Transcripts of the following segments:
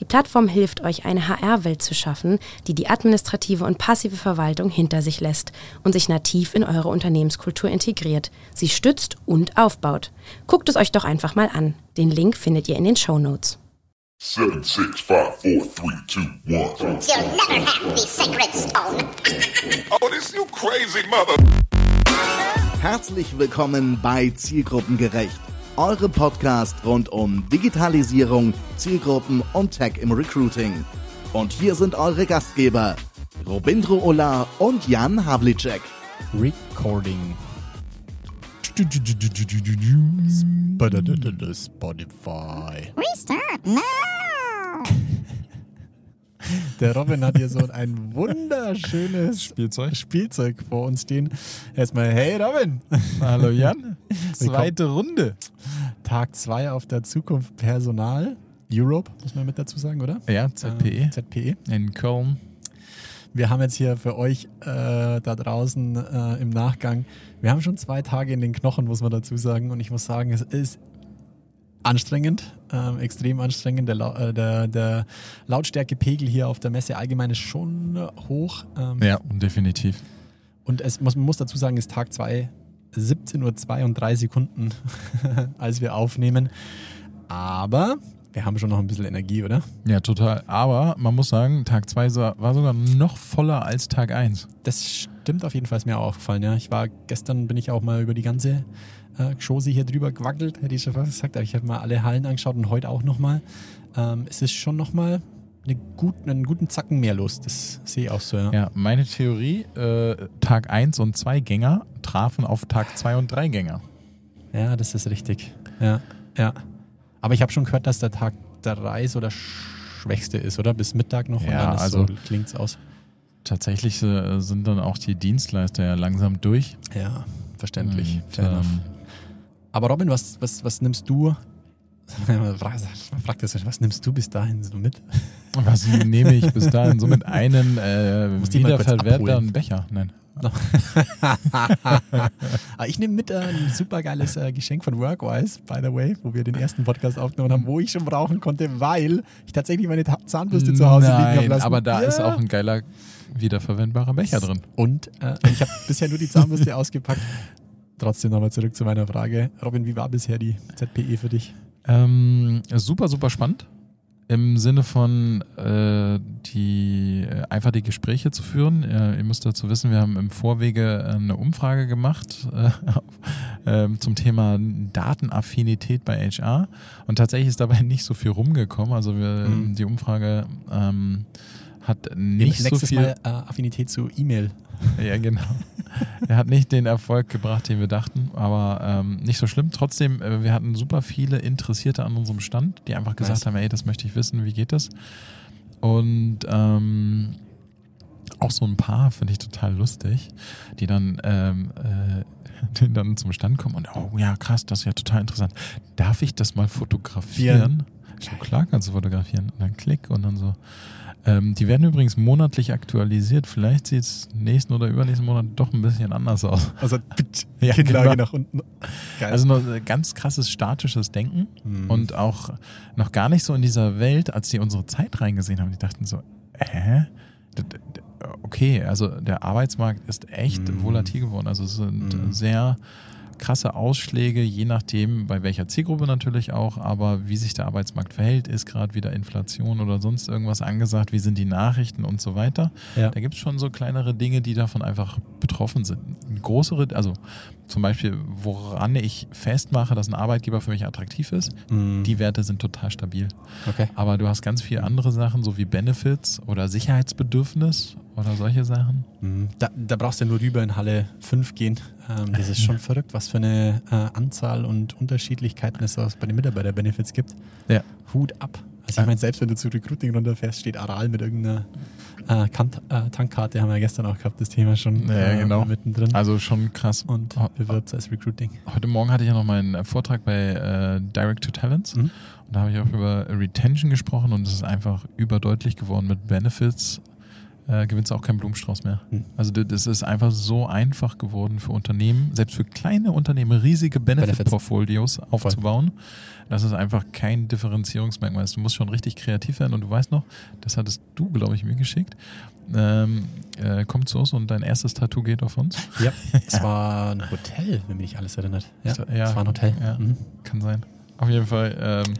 Die Plattform hilft euch, eine HR-Welt zu schaffen, die die administrative und passive Verwaltung hinter sich lässt und sich nativ in eure Unternehmenskultur integriert, sie stützt und aufbaut. Guckt es euch doch einfach mal an. Den Link findet ihr in den Show Notes. Seven, six, five, four, three, two, one. You'll never have the sacred stone. Oh, this you crazy mother. Herzlich willkommen bei Zielgruppengerecht, eure Podcast rund um Digitalisierung, Zielgruppen und Tech im Recruiting. Und hier sind eure Gastgeber, Robindro Ola und Jan Havlicek. Recording. Spotify. Restart now. Der Robin hat hier so ein wunderschönes Spielzeug. Spielzeug vor uns stehen. Erstmal, hey Robin! Hallo Jan. Zweite Runde. Tag 2 auf der Zukunft Personal. Europe, muss man mit dazu sagen, oder? Ja, ZPE. Ähm, ZPE. In Köln. Wir haben jetzt hier für euch äh, da draußen äh, im Nachgang, wir haben schon zwei Tage in den Knochen, muss man dazu sagen. Und ich muss sagen, es ist anstrengend, ähm, extrem anstrengend. Der, äh, der, der Lautstärkepegel hier auf der Messe allgemein ist schon hoch. Ähm, Ja, definitiv. Und es muss, man muss dazu sagen, es ist Tag 2, 17 Uhr 2 und 3 Sekunden, als wir aufnehmen. Aber wir haben schon noch ein bisschen Energie, oder? Ja, total. Aber man muss sagen, Tag 2 war sogar noch voller als Tag 1. Das stimmt auf jeden Fall, ist mir auch aufgefallen. Ja. Ich war gestern, bin ich auch mal über die ganze äh, hier drüber gewackelt, hätte ich schon fast gesagt. Aber ich habe mal alle Hallen angeschaut und heute auch nochmal. Ähm, es ist schon nochmal eine gut, einen guten Zacken mehr los. Das sehe ich auch so. Ja. Ja, meine Theorie, äh, Tag 1 und 2 Gänger trafen auf Tag 2 und 3 Gänger. Ja, das ist richtig. Ja, ja. Aber ich habe schon gehört, dass der Tag 3 so der schwächste ist, oder? Bis Mittag noch und Ja, also- so, klingt's aus. Tatsächlich äh, sind dann auch die Dienstleister ja langsam durch. Ja, verständlich. Und, Fair enough. ähm, Aber Robin, was, was, was nimmst du? Frag, frag das, was nimmst du bis dahin so mit? was nehme ich bis dahin? So mit einem äh, wiederverwertbaren. Becher. Nein. Ah, ich nehme mit äh, ein super geiles äh, Geschenk von Workwise, by the way, wo wir den ersten Podcast aufgenommen haben, wo ich schon brauchen konnte, weil ich tatsächlich meine Zahnbürste zu Hause liegen habe lassen. aber da Ja. ist auch ein geiler wiederverwendbarer Becher drin. Und äh, ich habe bisher nur die Zahnbürste ausgepackt. Trotzdem nochmal zurück zu meiner Frage. Robin, wie war bisher die ZPE für dich? Ähm, super, super spannend. Im Sinne von äh, die äh, einfach die Gespräche zu führen. Äh, ihr müsst dazu wissen, wir haben im Vorwege eine Umfrage gemacht äh, ähm, zum Thema Datenaffinität bei HR und tatsächlich ist dabei nicht so viel rumgekommen. Also wir, Mhm. die Umfrage ähm, hat nicht so viel. Mal äh, Affinität zu E-Mail. Ja, genau. er hat nicht den Erfolg gebracht, den wir dachten, aber ähm, nicht so schlimm. Trotzdem, äh, wir hatten super viele Interessierte an unserem Stand, die einfach gesagt Nice. haben, ey, das möchte ich wissen, wie geht das? Und ähm, auch so ein paar finde ich total lustig, die dann, ähm, äh, die dann zum Stand kommen und, oh ja, krass, das ist ja total interessant. Darf ich das mal fotografieren? Ich so, klar kannst du fotografieren. Und dann klick und dann so. Ähm, die werden übrigens monatlich aktualisiert. Vielleicht sieht es nächsten oder übernächsten Monat doch ein bisschen anders aus. Also Ja, Kinnlage genau. nach unten. Geil. Also noch ein ganz krasses statisches Denken Mhm. und auch noch gar nicht so in dieser Welt, als die unsere Zeit reingesehen haben, die dachten so, hä? Okay, also der Arbeitsmarkt ist echt Mhm. volatil geworden. Also es sind Mhm. sehr krasse Ausschläge, je nachdem, bei welcher Zielgruppe natürlich auch, aber wie sich der Arbeitsmarkt verhält, ist gerade wieder Inflation oder sonst irgendwas angesagt, wie sind die Nachrichten und so weiter. Ja. Da gibt es schon so kleinere Dinge, die davon einfach betroffen sind. Größere, also zum Beispiel, woran ich festmache, dass ein Arbeitgeber für mich attraktiv ist, Mhm. die Werte sind total stabil. okay. Aber du hast ganz viele andere Sachen, so wie Benefits oder Sicherheitsbedürfnis oder solche Sachen. Mhm. Da, da brauchst du nur rüber in Halle 5 gehen. Ähm, das ist schon verrückt, was für eine äh, Anzahl und Unterschiedlichkeiten es bei den Mitarbeiter-Benefits gibt. Ja. Hut ab. Also ich meine, selbst wenn du zu Recruiting runterfährst, steht Aral mit irgendeiner äh, äh, Tankkarte, haben wir ja gestern auch gehabt, das Thema schon Ja, äh, genau. mittendrin. Also schon krass. und bewirbt als Recruiting. Heute Morgen hatte ich ja noch meinen äh, Vortrag bei äh, Direct to Talents. Mhm. Und da habe ich auch über Retention gesprochen und es ist einfach überdeutlich geworden mit Benefits. Äh, gewinnst du auch keinen Blumenstrauß mehr. Mhm. Also das ist einfach so einfach geworden für Unternehmen, selbst für kleine Unternehmen, riesige. Benefit-Portfolios aufzubauen. Das ist einfach kein Differenzierungsmerkmal. Du musst schon richtig kreativ werden und du weißt noch, das hattest du, glaube ich, mir geschickt. Ähm, äh, kommt zu uns und dein erstes Tattoo geht auf uns. Ja, es war ein Hotel, wenn mich alles erinnert. Ja, Ja, es war ein Hotel. ja. Mhm. Kann sein. Auf jeden Fall. Ähm,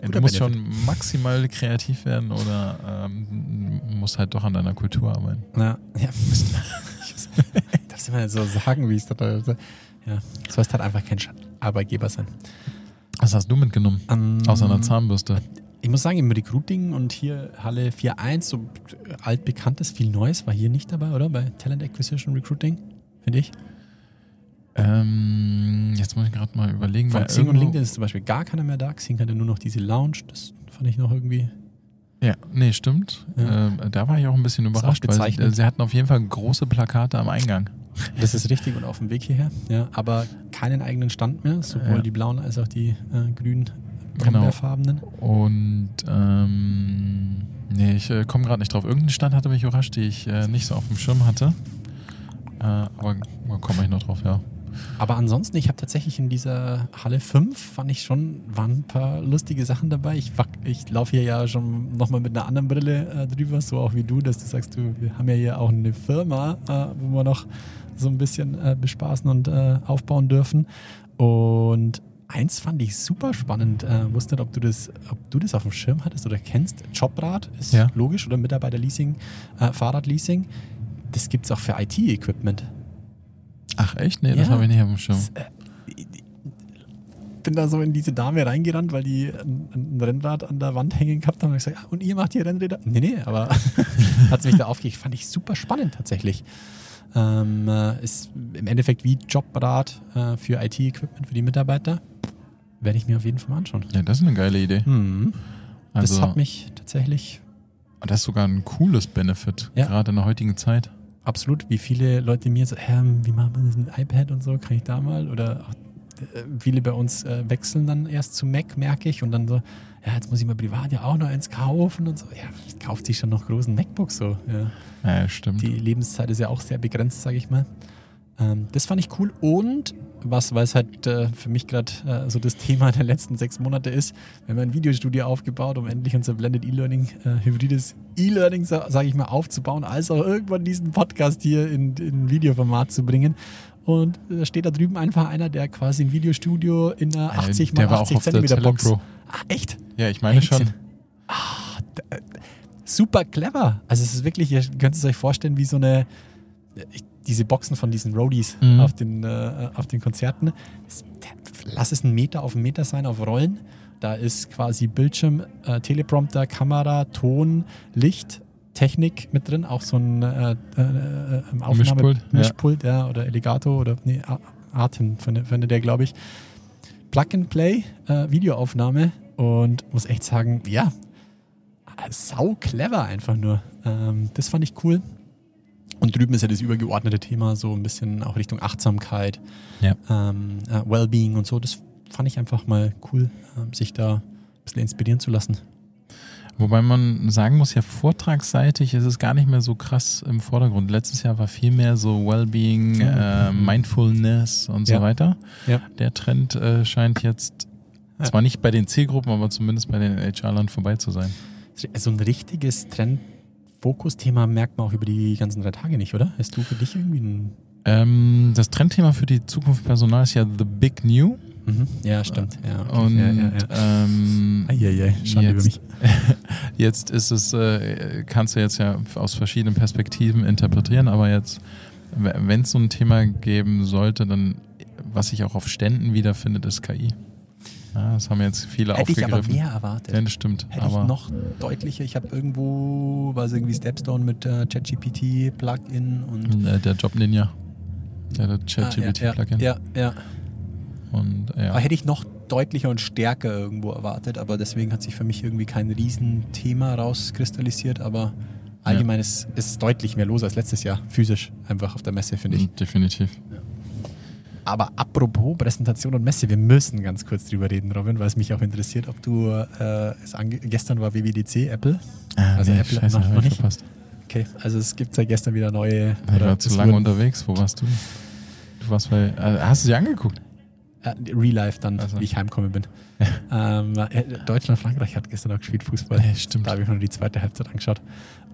du Guter musst Benefit. schon maximal kreativ werden oder ähm, musst halt doch an deiner Kultur arbeiten. Ja, ja. Ich darf immer nicht so sagen, wie es da Ja, du sollst halt einfach kein Arbeitgeber sein. Was hast du mitgenommen? Ähm, Außer einer Zahnbürste. Ich muss sagen, im Recruiting und hier Halle 4.1, so altbekanntes, viel Neues war hier nicht dabei, oder? Bei Talent Acquisition Recruiting, finde ich. Ähm, jetzt muss ich gerade mal überlegen. Von Xing und LinkedIn ist zum Beispiel gar keiner mehr da. Xing hatte nur noch diese Lounge, das fand ich noch irgendwie. Ja, nee, stimmt. Ja. Ähm, da war ich auch ein bisschen überrascht, weil sie, bezeichnend. sie hatten auf jeden Fall große Plakate am Eingang. Das ist richtig und auf dem Weg hierher. Ja, aber keinen eigenen Stand mehr, sowohl Ja. die blauen als auch die äh, grünen, Genau. Und ähm, nee, ich äh, komme gerade nicht drauf. Irgendein Stand hatte mich überrascht, die ich äh, nicht so auf dem Schirm hatte. Äh, aber da komme ich noch drauf, ja. Aber ansonsten, ich habe tatsächlich in dieser Halle 5, fand ich schon, waren ein paar lustige Sachen dabei. Ich, ich laufe hier ja schon nochmal mit einer anderen Brille äh, drüber, so auch wie du, dass du sagst, du, wir haben ja hier auch eine Firma, äh, wo wir noch so ein bisschen äh, bespaßen und äh, aufbauen dürfen. Und eins fand ich super spannend. Äh, wusste nicht, ob du, das, ob du das auf dem Schirm hattest oder kennst. Jobrad ist Ja. logisch oder Mitarbeiterleasing, äh, Fahrradleasing. Das gibt es auch für IT-Equipment. Ach echt? Nee, das Ja. habe ich nicht auf dem Schirm. bin da so in diese Dame reingerannt, weil die ein, Rennrad an der Wand hängen gehabt haben. Und ich gesagt, ah, und ihr macht hier Rennräder? Nee, nee, aber hat mich da aufgeregt. Fand ich super spannend tatsächlich. Ähm, äh, ist im Endeffekt wie Jobrad äh, für IT-Equipment für die Mitarbeiter. Werde ich mir auf jeden Fall mal anschauen. Ja, das ist eine geile Idee. Mhm. Also, das hat mich tatsächlich das ist sogar ein cooles Benefit, Ja. gerade in der heutigen Zeit. Absolut, wie viele Leute mir so, ähm, wie machen wir das mit iPad und so, kann ich da mal? Oder auch, äh, viele bei uns äh, wechseln dann erst zu Mac, merke ich, und dann so, ja, jetzt muss ich mal privat ja auch noch eins kaufen und so. Ja, kauft sich schon noch großen MacBooks so. Ja. Ja, stimmt. Die Lebenszeit ist ja auch sehr begrenzt, sage ich mal. Ähm, das fand ich cool und was, weil es halt äh, für mich gerade äh, so das Thema der letzten sechs Monate ist, wir haben ein Videostudio aufgebaut, um endlich unser Blended E-Learning, äh, hybrides E-Learning, sa sage ich mal, aufzubauen, als auch irgendwann diesen Podcast hier in, in Videoformat zu bringen. Und da steht da drüben einfach einer, der quasi ein Videostudio in einer Äh, 80 der mal war auch 80 auf der Zentimeter Box. Pro. Ah, echt? Ja, ich meine schon. Wahnsinn. super clever. Also es ist wirklich, ihr könnt es euch vorstellen, wie so eine, ich, diese Boxen von diesen Roadies Mhm. auf, den, äh, auf den Konzerten. Das, lass es einen Meter auf einen Meter sein, auf Rollen. Da ist quasi Bildschirm, äh, Teleprompter, Kamera, Ton, Licht, Technik mit drin, auch so ein äh, äh, äh, Aufnahme Mischpult, ja. Mischpult ja. oder Alligator oder nee, Atem finde der, glaube ich. Plug and Play, äh, Videoaufnahme und muss echt sagen, ja, sau clever einfach nur. Ähm, das fand ich cool. Und drüben ist ja das übergeordnete Thema so ein bisschen auch Richtung Achtsamkeit, Ja. ähm, äh, Wellbeing und so. Das fand ich einfach mal cool, ähm, sich da ein bisschen inspirieren zu lassen. Wobei man sagen muss, ja, vortragsseitig ist es gar nicht mehr so krass im Vordergrund. Letztes Jahr war viel mehr so Wellbeing, äh, Mindfulness und so Ja. weiter. Ja. Der Trend äh, scheint jetzt zwar nicht bei den Zielgruppen, aber zumindest bei den HR-Lern vorbei zu sein. So ein richtiges Trend-Fokus-Thema merkt man auch über die ganzen drei Tage nicht, oder? Hast du für dich irgendwie ein. Ähm, das Trendthema für die Zukunft Personal ist ja The Big New. Mhm. Ja, stimmt. Ja, okay. Und ja, ja, ja. Ähm, Eieiei, Schande über mich. jetzt ist es, äh, kannst du jetzt ja aus verschiedenen Perspektiven interpretieren, aber jetzt, wenn es so ein Thema geben sollte, dann, was sich auch auf Ständen wiederfindet, ist KI. Ja, das haben jetzt viele Hätte ich aber aufgegriffen. mehr erwartet. ja, das stimmt. Hätte aber ich noch deutlicher. Ich habe irgendwo, war es irgendwie Stepstone mit äh, ChatGPT Plugin und äh, der Job Ninja. Der hat Ah, ja, ChatGPT-Plugin. ja, ja, ja. Und ja. Aber hätte ich noch deutlicher und stärker irgendwo erwartet, aber deswegen hat sich für mich irgendwie kein Riesenthema rauskristallisiert, aber allgemein ist, ist deutlich mehr los als letztes Jahr, physisch einfach auf der Messe, finde ich. Definitiv. Aber apropos Präsentation und Messe, wir müssen ganz kurz drüber reden, Robin, weil es mich auch interessiert, ob du äh, es gestern war WWDC Apple. also nee, Apple scheiße, noch, noch ich nicht. verpasst. Okay, also es gibt seit gestern wieder neue. Ich war zu lange unterwegs. Wo warst du? Du warst bei. Äh, hast du sie angeguckt? Äh, Real Life dann, Also. wie ich heimgekommen bin. ähm, äh, Deutschland, Frankreich hat gestern auch gespielt, Fußball. Ja, stimmt. Da habe ich mir nur die zweite Halbzeit angeschaut.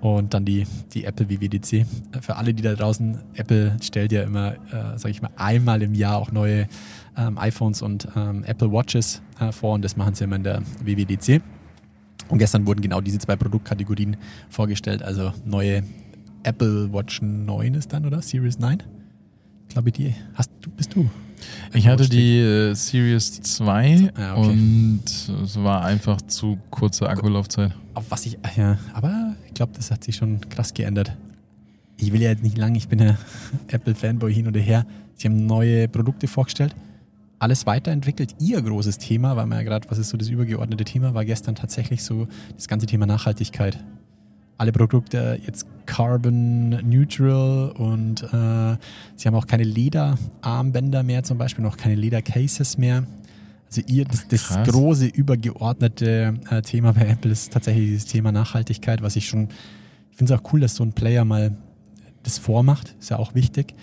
Und dann die, die Apple WWDC. Für alle, die da draußen, Apple stellt ja immer, äh, sage ich mal, einmal im Jahr auch neue ähm, iPhones und ähm, Apple Watches äh, vor. Und das machen sie immer in der WWDC. Und gestern wurden genau diese zwei Produktkategorien vorgestellt. Also neue Apple Watch 9 ist dann, oder? Series 9? Glaube ich, die hast du, bist du? Ich hatte die äh, Series 2 Ah, okay. und es war einfach zu kurze Akkulaufzeit. Auf was ich, ja, aber ich glaube, das hat sich schon krass geändert. Ich will ja jetzt nicht lang, ich bin ja Apple-Fanboy hin oder her. Sie haben neue Produkte vorgestellt, alles weiterentwickelt. Ihr großes Thema, weil man ja gerade, was ist so das übergeordnete Thema, war gestern tatsächlich so das ganze Thema Nachhaltigkeit. Alle Produkte jetzt carbon neutral und äh, sie haben auch keine Lederarmbänder mehr zum Beispiel, noch keine Ledercases mehr. Also ihr, das, das große übergeordnete äh, Thema bei Apple ist tatsächlich dieses Thema Nachhaltigkeit, was ich schon, ich finde es auch cool, dass so ein Player mal das vormacht, ist ja auch wichtig.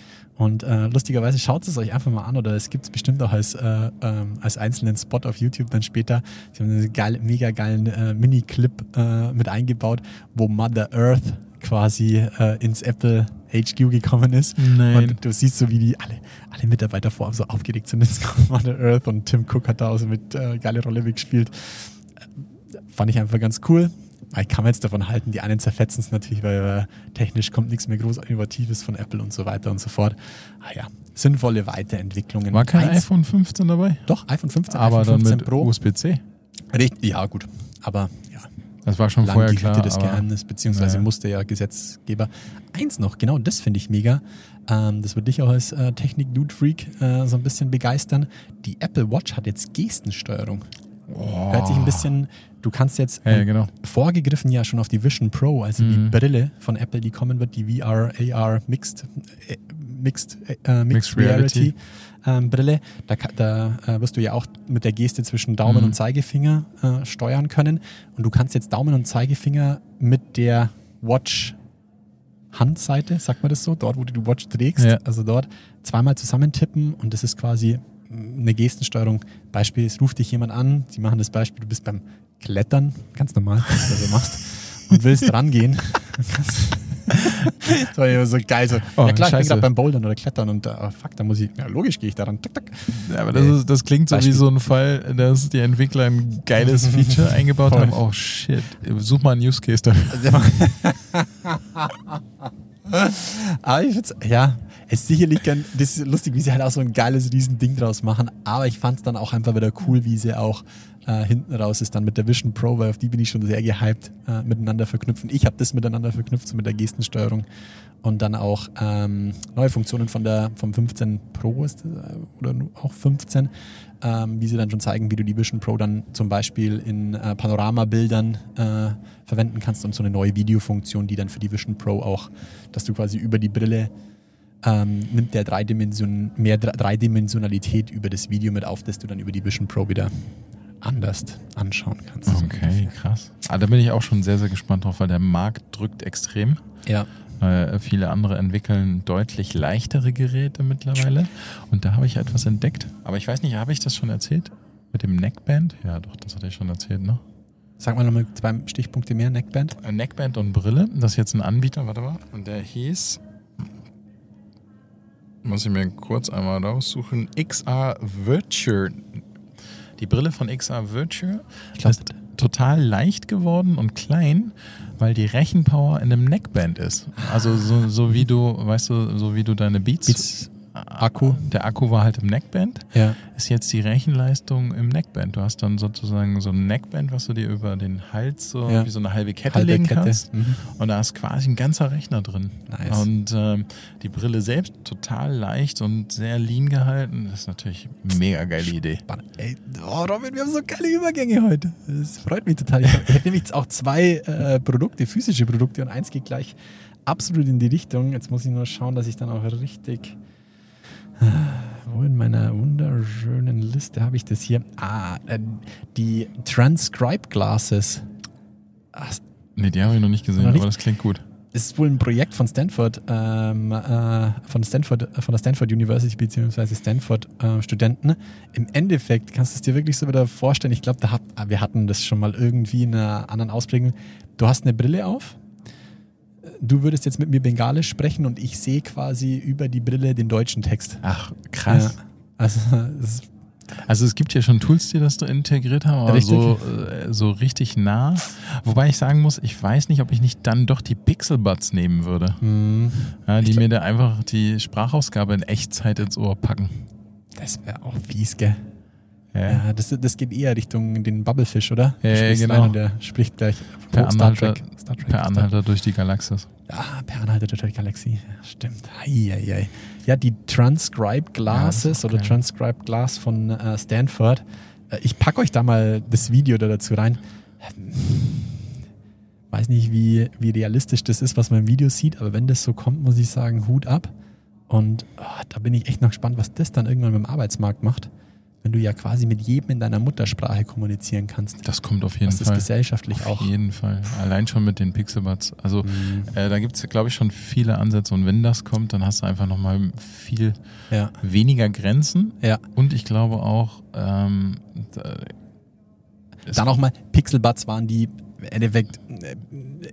Und äh, lustigerweise schaut es euch einfach mal an oder es gibt es bestimmt auch als, äh, ähm, als einzelnen Spot auf YouTube dann später. Sie haben einen geil, mega geilen äh, Mini-Clip äh, mit eingebaut, wo Mother Earth quasi äh, ins Apple HQ gekommen ist. Nein. Und du siehst so, wie die alle, alle Mitarbeiter vor so aufgeregt sind. Jetzt kommt Mother Earth und Tim Cook hat da auch so mit äh, geile Rolle mitgespielt. Fand ich einfach ganz cool. Ich kann mir jetzt davon halten, die einen zerfetzen es natürlich, weil äh, technisch kommt nichts mehr groß Innovatives von Apple und so weiter und so fort. Ah ja, sinnvolle Weiterentwicklungen. War kein Eins- iPhone 15 dabei? Doch, iPhone 15, Aber iPhone dann 15 mit Pro. USB-C. Richtig, ja, gut. Aber ja, Das war schon lang vorher klar. aber- Geheimnis, beziehungsweise Ja. musste ja Gesetzgeber. Eins noch, genau, das finde ich mega. Ähm, das würde dich auch als äh, Technik-Dude-Freak äh, so ein bisschen begeistern. Die Apple Watch hat jetzt Gestensteuerung. Hört sich ein bisschen, du kannst jetzt Ja, ja, genau. vorgegriffen ja schon auf die Vision Pro, also die Mhm. Brille von Apple, die kommen wird, die VR, AR Mixed, äh, Mixed, äh, Mixed, Mixed Reality, Reality. Ähm, Brille. Da, da äh, wirst du ja auch mit der Geste zwischen Daumen Mhm. und Zeigefinger äh, steuern können. Und du kannst jetzt Daumen und Zeigefinger mit der Watch Handseite, sagt man das so, dort, wo du die Watch trägst, Ja. also dort zweimal zusammentippen und das ist quasi eine Gestensteuerung. Beispiel, es ruft dich jemand an, sie machen das Beispiel, du bist beim Klettern, ganz normal, was du so machst, und willst rangehen. das war immer so geil. So, Oh, ja klar, ich bin scheiße. gerade beim Bouldern oder Klettern und äh, fuck, da muss ich, ja logisch gehe ich daran. Tak, tak. Ja, aber das, ist, das klingt so Beispiel. wie so ein Fall, dass die Entwickler ein geiles Feature eingebaut Voll. haben. Oh shit, such mal einen Use Case dafür. Aber ich find's, ja, ist sicherlich gern, das ist lustig, wie sie halt auch so ein geiles Riesending draus machen, aber ich fand es dann auch einfach wieder cool, wie sie auch äh, hinten raus ist dann mit der Vision Pro, weil auf die bin ich schon sehr gehypt, äh, miteinander verknüpfen. Ich habe das miteinander verknüpft, so mit der Gestensteuerung und dann auch ähm, neue Funktionen von der, vom 15 Pro ist das, äh, oder auch 15, ähm, wie sie dann schon zeigen, wie du die Vision Pro dann zum Beispiel in äh, Panoramabildern äh, verwenden kannst und so eine neue Videofunktion, die dann für die Vision Pro auch, dass du quasi über die Brille ähm, nimmt der Dreidimension, mehr Dre- Dreidimensionalität über das Video mit auf, das du dann über die Vision Pro wieder anders anschauen kannst. Okay, krass. Ah, da bin ich auch schon sehr, sehr gespannt drauf, weil der Markt drückt extrem. Ja. Weil viele andere entwickeln deutlich leichtere Geräte mittlerweile. Und da habe ich etwas entdeckt. Aber ich weiß nicht, habe ich das schon erzählt? Mit dem Neckband? Ja, doch, das hatte ich schon erzählt, ne? Sag mal nochmal zwei Stichpunkte mehr, Neckband. Ein Neckband und Brille. Das ist jetzt ein Anbieter, warte mal. Und der hieß. Muss ich mir kurz einmal raussuchen. XR Virtue. Die Brille von XR Virtue glaub- ist total leicht geworden und klein, weil die Rechenpower in einem Neckband ist. Also so, so wie du, weißt du, so wie du deine Beats, Beats. Akku. der Akku war halt im Neckband. Ja. Ist jetzt die Rechenleistung im Neckband. Du hast dann sozusagen so ein Neckband, was du dir über den Hals so Ja. wie so eine halbe Kette Halbe legen Kette. kannst. Mhm. Und da ist quasi ein ganzer Rechner drin. Nice. Und ähm, die Brille selbst total leicht und sehr lean gehalten. Das ist natürlich eine mega geile Idee. Spannend. Ey, oh Robin, wir haben so geile Übergänge heute. Das freut mich total. Ich habe hab nämlich jetzt auch zwei äh, Produkte, physische Produkte und eins geht gleich absolut in die Richtung. Jetzt muss ich nur schauen, dass ich dann auch richtig. Wo in meiner wunderschönen Liste habe ich das hier? Ah, äh, die Transcribe Glasses. Ach, Nee, die habe ich noch nicht gesehen, Noch nicht? aber das klingt gut. es ist wohl ein Projekt von Stanford, ähm, äh, von Stanford, von der Stanford University beziehungsweise Stanford äh, Studenten. Im Endeffekt kannst du es dir wirklich so wieder vorstellen. Ich glaube, da hat, wir hatten das schon mal irgendwie in einer anderen Ausprägung. Du hast eine Brille auf. Du würdest jetzt mit mir Bengalisch sprechen und ich sehe quasi über die Brille den deutschen Text. Ach, krass. Ja, also ist Also es gibt ja schon Tools, die das so integriert haben, aber Richtig. so, äh, so richtig nah. Wobei ich sagen muss, ich weiß nicht, ob ich nicht dann doch die Pixelbuds nehmen würde. hm, Ja, die mir da einfach die Sprachausgabe in Echtzeit ins Ohr packen. das wäre auch fies, gell? Ja. Das, das geht eher Richtung den Bubblefisch, oder? Ja, ja, genau. Und der spricht gleich Per Oh, Star Anhalter, Trek. Star Trek. per Anhalter durch die Galaxis. Ah, per Anhalter durch die Galaxie. Ja, Stimmt. Eieiei. Ja, die Transcribe Glasses Ja, auch oder. Transcribe Glass von äh, Stanford. Äh, ich packe euch da mal das Video da dazu rein. Ähm, Weiß nicht, wie, wie realistisch das ist, was man im Video sieht, aber wenn das so kommt, muss ich sagen, Hut ab. Und ah, da bin ich echt noch gespannt, was das dann irgendwann mit dem Arbeitsmarkt macht, wenn du ja quasi mit jedem in deiner Muttersprache kommunizieren kannst. Das kommt auf jeden was das Fall. gesellschaftlich Auf auch. jeden Fall. Allein schon mit den Pixelbuds. Also Mhm. äh, da gibt es, glaube ich, schon viele Ansätze. Und wenn das kommt, dann hast du einfach nochmal viel Ja, weniger Grenzen. ja. Und ich glaube auch, ähm, da- Dann auch mal, Pixelbuds waren die im Endeffekt äh,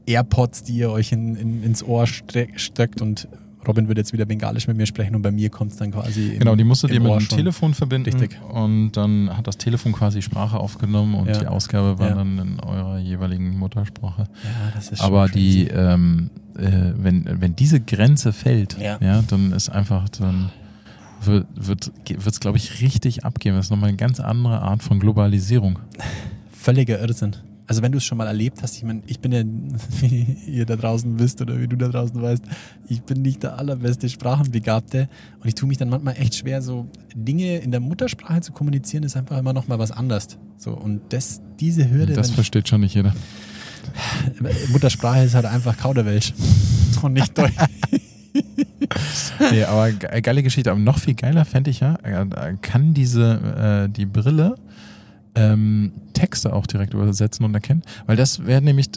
AirPods, die ihr euch in, in, ins Ohr ste- steckt und Robin wird jetzt wieder Bengalisch mit mir sprechen und bei mir kommt es dann quasi. Im, Genau, die musst du dir mit dem schon. Telefon verbinden. Richtig. Und dann hat das Telefon quasi Sprache aufgenommen und Ja. die Ausgabe war Ja. dann in eurer jeweiligen Muttersprache. Ja, das ist schon Aber crazy. die, ähm, äh, wenn, wenn diese Grenze fällt, Ja. ja. dann ist einfach, dann wird es, wird, glaube ich, richtig abgehen. Das ist nochmal eine ganz andere Art von Globalisierung. Völliger Irrsinn. Also wenn du es schon mal erlebt hast, ich meine, ich bin ja, wie ihr da draußen wisst oder wie du da draußen weißt, ich bin nicht der allerbeste Sprachenbegabte und ich tue mich dann manchmal echt schwer, so Dinge in der Muttersprache zu kommunizieren, ist einfach immer noch mal was anderes. So und das, diese Hürde, Das versteht schon nicht jeder. Muttersprache ist halt einfach Kauderwelsch und nicht Deutsch. Nee, aber ge- geile Geschichte. Aber noch viel geiler fände ich ja, äh, kann diese, äh, die Brille ähm, Texte auch direkt übersetzen und erkennen? Weil das wäre nämlich,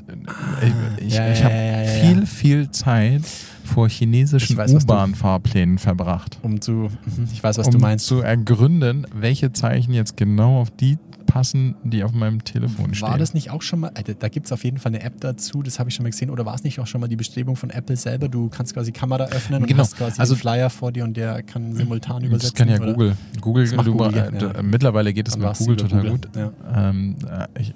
äh, ich, Ja, ich ja, habe ja, ja, viel, viel Zeit vor chinesischen Ich U-Bahn-Fahrplänen verbracht. um zu, ich weiß, was um du meinst. zu ergründen, welche Zeichen jetzt genau auf die passen, die auf meinem Telefon stehen. War das nicht auch schon mal, äh, da gibt es auf jeden Fall eine App dazu, das habe ich schon mal gesehen, oder war es nicht auch schon mal die Bestrebung von Apple selber? Du kannst quasi Kamera öffnen und Genau. hast quasi Also- einen Flyer vor dir und der kann simultan das übersetzen. kann ja oder? Google. Google, Das du, Google, äh, ja. mittlerweile geht es mit Google total Google, gut. ja. Ähm, äh, ich, äh,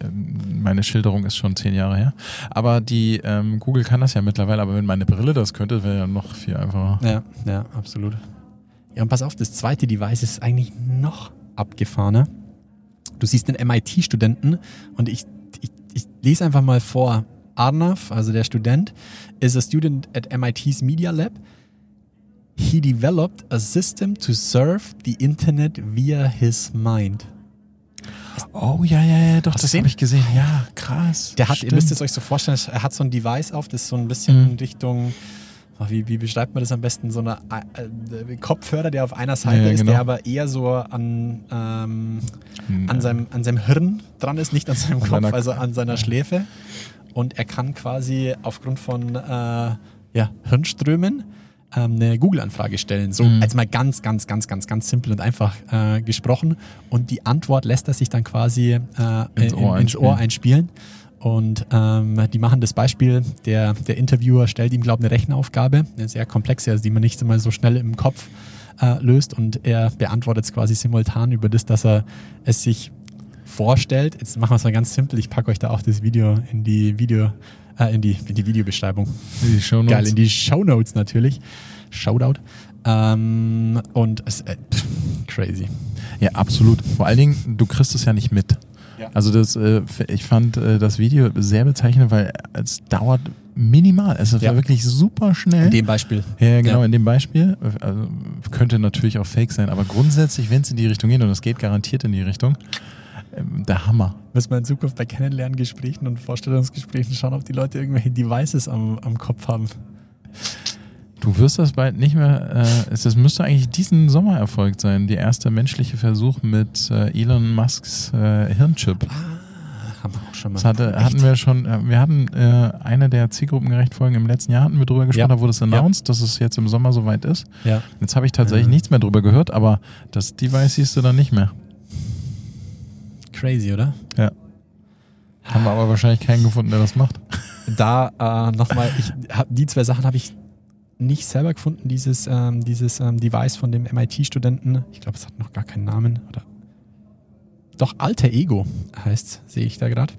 meine Schilderung ist schon zehn Jahre her. Aber die ähm, Google kann das ja mittlerweile, aber wenn meine Brille das könnte, wäre ja noch viel einfacher. Ja, ja, absolut. Ja, und pass auf, das zweite Device ist eigentlich noch abgefahrener. Du siehst einen MIT-Studenten und ich, ich, ich lese einfach mal vor. Arnav, also der Student, is a student at MIT's Media Lab. He developed a system to serve the Internet via his mind. Oh ja, ja, ja, doch, Hast das habe ich gesehen. Ja, krass. Der hat, ihr müsst es euch so vorstellen, er hat so ein Device auf, das so ein bisschen Mhm. Richtung, oh, wie, wie beschreibt man das am besten, so eine äh, Kopfhörer, der auf einer Seite Ja, ist, genau. der aber eher so an, ähm, Hm, an, seinem, an seinem Hirn dran ist, nicht an seinem Kopf, seiner- also an seiner Schläfe. Und er kann quasi aufgrund von äh, ja, Hirnströmen ähm, eine Google-Anfrage stellen. So Mhm. als mal ganz, ganz, ganz, ganz, ganz simpel und einfach äh, gesprochen. Und die Antwort lässt er sich dann quasi äh, Ins in, Ohr ins Ohr einspielen. Und ähm, die machen das Beispiel, der, der Interviewer stellt ihm, glaube ich, eine Rechenaufgabe, eine sehr komplexe, also die man nicht mal so schnell im Kopf äh, löst und er beantwortet es quasi simultan über das, dass er es sich vorstellt. Jetzt machen wir es mal ganz simpel. Ich packe euch da auch das Video in die Video, äh, in die, in die Videobeschreibung. Die Shownotes. Geil, in die Shownotes natürlich. Shoutout. Ähm, und es, äh, pff, crazy. Ja, absolut. Vor allen Dingen, du kriegst es ja nicht mit. Ja. Also das, äh, ich fand äh, das Video sehr bezeichnend, weil es dauert minimal. Es ist Ja. wirklich super schnell. In dem Beispiel. ja, ja, genau, Ja. in dem Beispiel. Also, könnte natürlich auch fake sein, aber grundsätzlich, wenn es in die Richtung geht, und es geht garantiert in die Richtung, ähm, der Hammer. Müssen wir in Zukunft bei Kennenlerngesprächen und Vorstellungsgesprächen schauen, ob die Leute irgendwelche Devices am, am Kopf haben. Du wirst das bald nicht mehr, äh, es, das müsste eigentlich diesen Sommer erfolgt sein, der erste menschliche Versuch mit äh, Elon Musks äh, Hirnchip. Haben wir auch schon mal. Das hatte, Echt? hatten wir schon, äh, wir hatten äh, eine der zielgruppengerecht Folgen im letzten Jahr hatten wir drüber gesprochen, Ja. da wurde es announced, dass es jetzt im Sommer soweit ist. Ja. Jetzt habe ich tatsächlich Ja. nichts mehr drüber gehört, aber das Device siehst du dann nicht mehr. Crazy, oder? Ja. Haben wir aber wahrscheinlich keinen gefunden, der das macht. Da äh, nochmal, die zwei Sachen habe ich nicht selber gefunden, dieses, ähm, dieses ähm, Device von dem MIT-Studenten. Ich glaube, es hat noch gar keinen Namen. Oder Doch, Alter Ego heißt, sehe ich da gerade.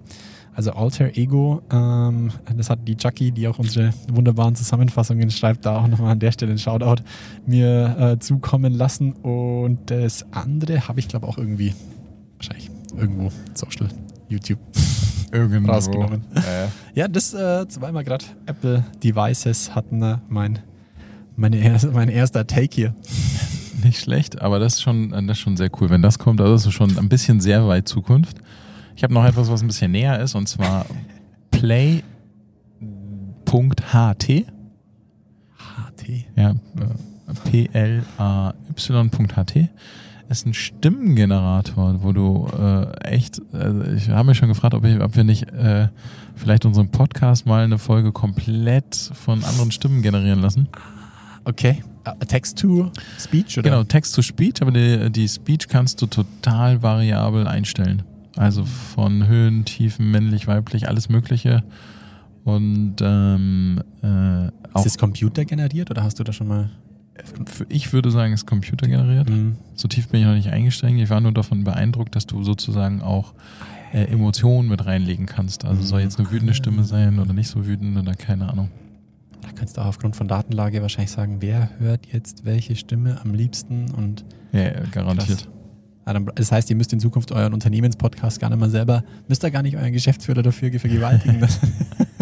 Also Alter Ego, ähm, das hat die Jackie, die auch unsere wunderbaren Zusammenfassungen schreibt, da auch nochmal an der Stelle ein Shoutout mir äh, zukommen lassen. Und das andere habe ich, glaube auch irgendwie, wahrscheinlich irgendwo, Social, YouTube Irgendwo. rausgenommen. Äh, Ja, das äh, zweimal gerade Apple Devices hatten äh, mein, meine erste, mein erster Take hier. nicht schlecht, aber das ist, schon, das ist schon sehr cool. Wenn das kommt, also das ist schon ein bisschen sehr weit Zukunft. Ich habe noch etwas, was ein bisschen näher ist, und zwar play.ht. HT. Ja, äh, P-L-A-Y.ht ist ein Stimmengenerator, wo du äh, echt, also ich habe mich schon gefragt, ob, ich, ob wir nicht äh, vielleicht unseren Podcast mal eine Folge komplett von anderen Stimmen generieren lassen. Okay. Äh, Text to Speech oder? Genau, Text to Speech, aber die, die Speech kannst du total variabel einstellen. Also von Höhen, Tiefen, männlich, weiblich, alles Mögliche. Und ähm, äh, auch, Ist das Computer generiert oder hast du da schon mal? Ich würde sagen, ist computergeneriert. Mhm. So tief bin ich noch nicht eingestiegen. Ich war nur davon beeindruckt, dass du sozusagen auch äh, Emotionen mit reinlegen kannst. Also soll jetzt eine wütende Stimme sein oder nicht so wütend oder keine Ahnung. Da kannst du auch aufgrund von Datenlage wahrscheinlich sagen, wer hört jetzt welche Stimme am liebsten und Ja, garantiert. Krass. Ah, Das heißt, ihr müsst in Zukunft euren Unternehmenspodcast gar nicht mal selber, müsst ihr gar nicht euren Geschäftsführer dafür vergewaltigen,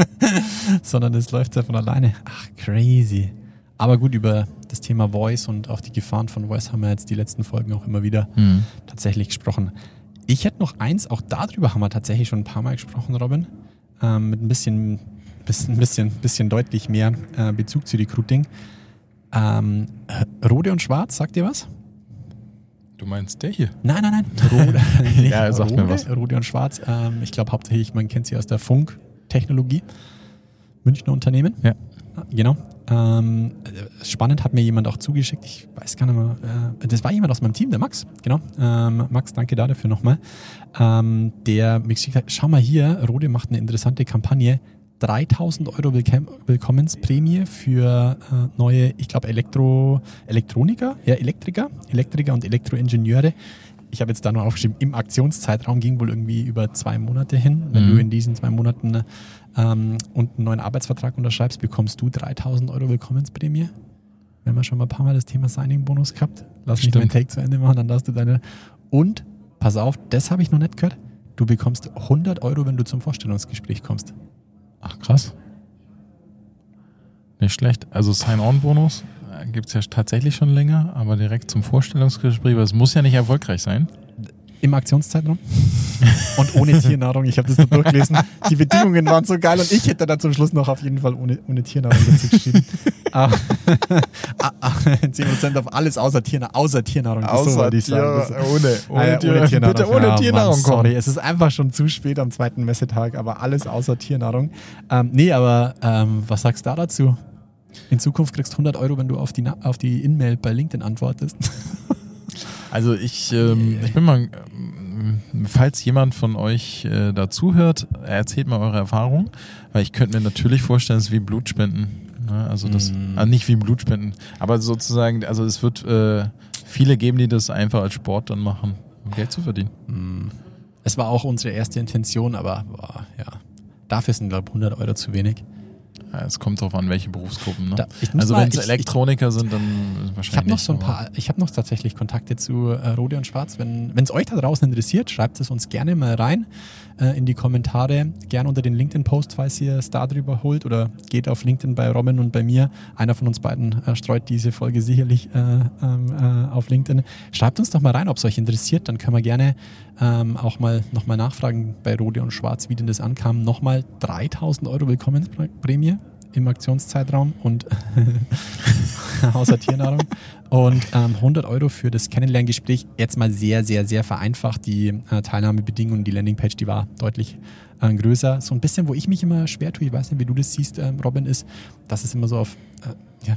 sondern es läuft ja von alleine. Ach, crazy. Aber gut, über das Thema Voice und auch die Gefahren von Voice haben wir jetzt die letzten Folgen auch immer wieder Hm. tatsächlich gesprochen. Ich hätte noch eins, auch darüber haben wir tatsächlich schon ein paar Mal gesprochen, Robin, ähm, mit ein bisschen, bisschen, bisschen, bisschen deutlich mehr äh, Bezug zu Recruiting. Ähm, Rode und Schwarz, sagt ihr was? Du meinst der hier? Nein, nein, nein. Rode, nicht Ja, sagt Rode, mir was. Rode und Schwarz. Ähm, ich glaube hauptsächlich, man kennt sie aus der Funktechnologie. Münchner Unternehmen. Ja. Genau. Ähm, äh, spannend hat mir jemand auch zugeschickt. Ich weiß gar nicht mehr. Äh, das war jemand aus meinem Team, der Max. Genau. Ähm, Max, danke da dafür nochmal. Ähm, der mir geschickt hat: Schau mal hier, Rode macht eine interessante Kampagne. 3000 Euro Willkem Willkommensprämie für äh, neue, ich glaube, Elektro, Elektroniker, ja, Elektriker, Elektriker und Elektroingenieure. Ich habe jetzt da nur aufgeschrieben, im Aktionszeitraum ging wohl irgendwie über zwei Monate hin. Wenn Mhm. du in diesen zwei Monaten ähm, und einen neuen Arbeitsvertrag unterschreibst, bekommst du 3000 Euro Willkommensprämie. Wir haben ja schon mal ein paar Mal das Thema Signing-Bonus gehabt. Lass mich Stimmt. meinen Take zu Ende machen, dann darfst du deine. Und, pass auf, das habe ich noch nicht gehört. Du bekommst 100 Euro, wenn du zum Vorstellungsgespräch kommst. Ach, krass. Nicht schlecht. Also Sign-On-Bonus gibt es ja tatsächlich schon länger, aber direkt zum Vorstellungsgespräch, aber es muss ja nicht erfolgreich sein. Im Aktionszeitraum. und ohne Tiernahrung. Ich habe das da durchgelesen. Die Bedingungen waren so geil und ich hätte da zum Schluss noch auf jeden Fall ohne, ohne Tiernahrung dazu geschrieben. Ah, ah, ah, 10% auf alles außer Tiernahrung. Außer Tiernahrung. so wollte ich sagen. Das- ohne, Ah ja, ohne Tiernahrung. Bitte ohne Ja, Tiernahrung Mann. Sorry, es ist einfach schon zu spät am zweiten Messetag, aber alles außer Tiernahrung. Ähm, nee, aber ähm, was sagst du da dazu? In Zukunft kriegst du 100 Euro, wenn du auf die, Na- auf die In-Mail bei LinkedIn antwortest. Also ich, ähm, ich bin mal, ähm, falls jemand von euch äh, dazu hört, erzählt mal eure Erfahrung, weil ich könnte mir natürlich vorstellen, es ist wie Blutspenden. Ne? Also das, Mm. also nicht wie Blutspenden, aber sozusagen, also es wird äh, viele geben, die das einfach als Sport dann machen, um Geld zu verdienen. Es war auch unsere erste Intention, aber boah, ja, dafür sind, glaube ich, 100 Euro zu wenig. Ja, es kommt drauf an, welche Berufsgruppen. Ne? Da- also wenn es ich- ich- Elektroniker sind, dann wahrscheinlich Ich habe noch so ein paar, ich habe noch tatsächlich Kontakte zu äh, Rode und Schwarz. Wenn es euch da draußen interessiert, schreibt es uns gerne mal rein äh, in die Kommentare. Gerne unter den LinkedIn-Post, falls ihr es da drüber holt oder geht auf LinkedIn bei Robin und bei mir. Einer von uns beiden äh, streut diese Folge sicherlich äh, ähm, äh, auf LinkedIn. Schreibt uns doch mal rein, ob es euch interessiert. Dann können wir gerne ähm, auch mal nochmal nachfragen bei Rode und Schwarz, wie denn das ankam. Nochmal 3000 Euro Willkommensprämie im Aktionszeitraum und außer Tiernahrung. Und ähm, 100 Euro für das Kennenlerngespräch. Jetzt mal sehr, sehr, sehr vereinfacht. Die äh, Teilnahmebedingungen, die Landingpage, die war deutlich äh, größer. So ein bisschen, wo ich mich immer schwer tue, ich weiß nicht, wie du das siehst, ähm, Robin, ist, dass es immer so auf äh, ja,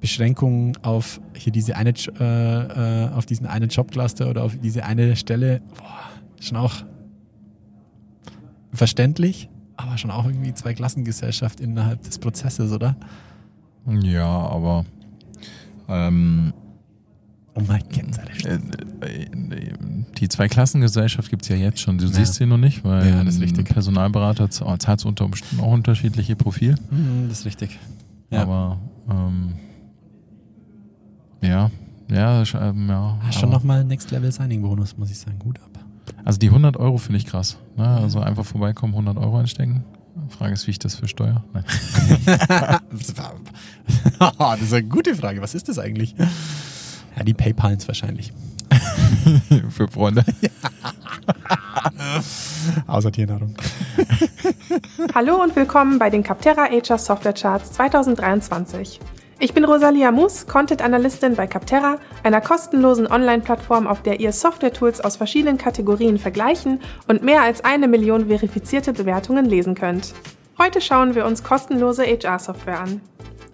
Beschränkungen auf hier diese eine, äh, äh, auf diesen einen Jobcluster oder auf diese eine Stelle, boah, schon auch verständlich, aber schon auch irgendwie zwei Klassengesellschaft innerhalb des Prozesses, oder? Ja, aber ähm, Oh mein Gott, äh, äh, die Zweiklassengesellschaft gibt es ja jetzt schon. Du Ja. siehst sie noch nicht, weil Ja, das ist richtig. Personalberater z- zahlt unter Umständen auch unterschiedliche Profil. Mhm, das ist richtig. Ja. Aber ähm, ja, ja, ähm, ja. Ah, schon nochmal Next Level Signing Bonus, muss ich sagen. Gut ab. Also die 100 Euro finde ich krass. Ne? Also einfach vorbeikommen, 100 Euro einstecken. Frage ist, wie ich das für Steuer? Nein. das ist eine gute Frage. Was ist das eigentlich? Ja, die PayPals wahrscheinlich. für Freunde. Außer Tiernahrung. Hallo und willkommen bei den Capterra HR Software Charts 2023. Ich bin Rosalia Mus, Content Analystin bei Capterra, einer kostenlosen Online-Plattform, auf der ihr Software-Tools aus verschiedenen Kategorien vergleichen und mehr als eine Million verifizierte Bewertungen lesen könnt. Heute schauen wir uns kostenlose HR-Software an.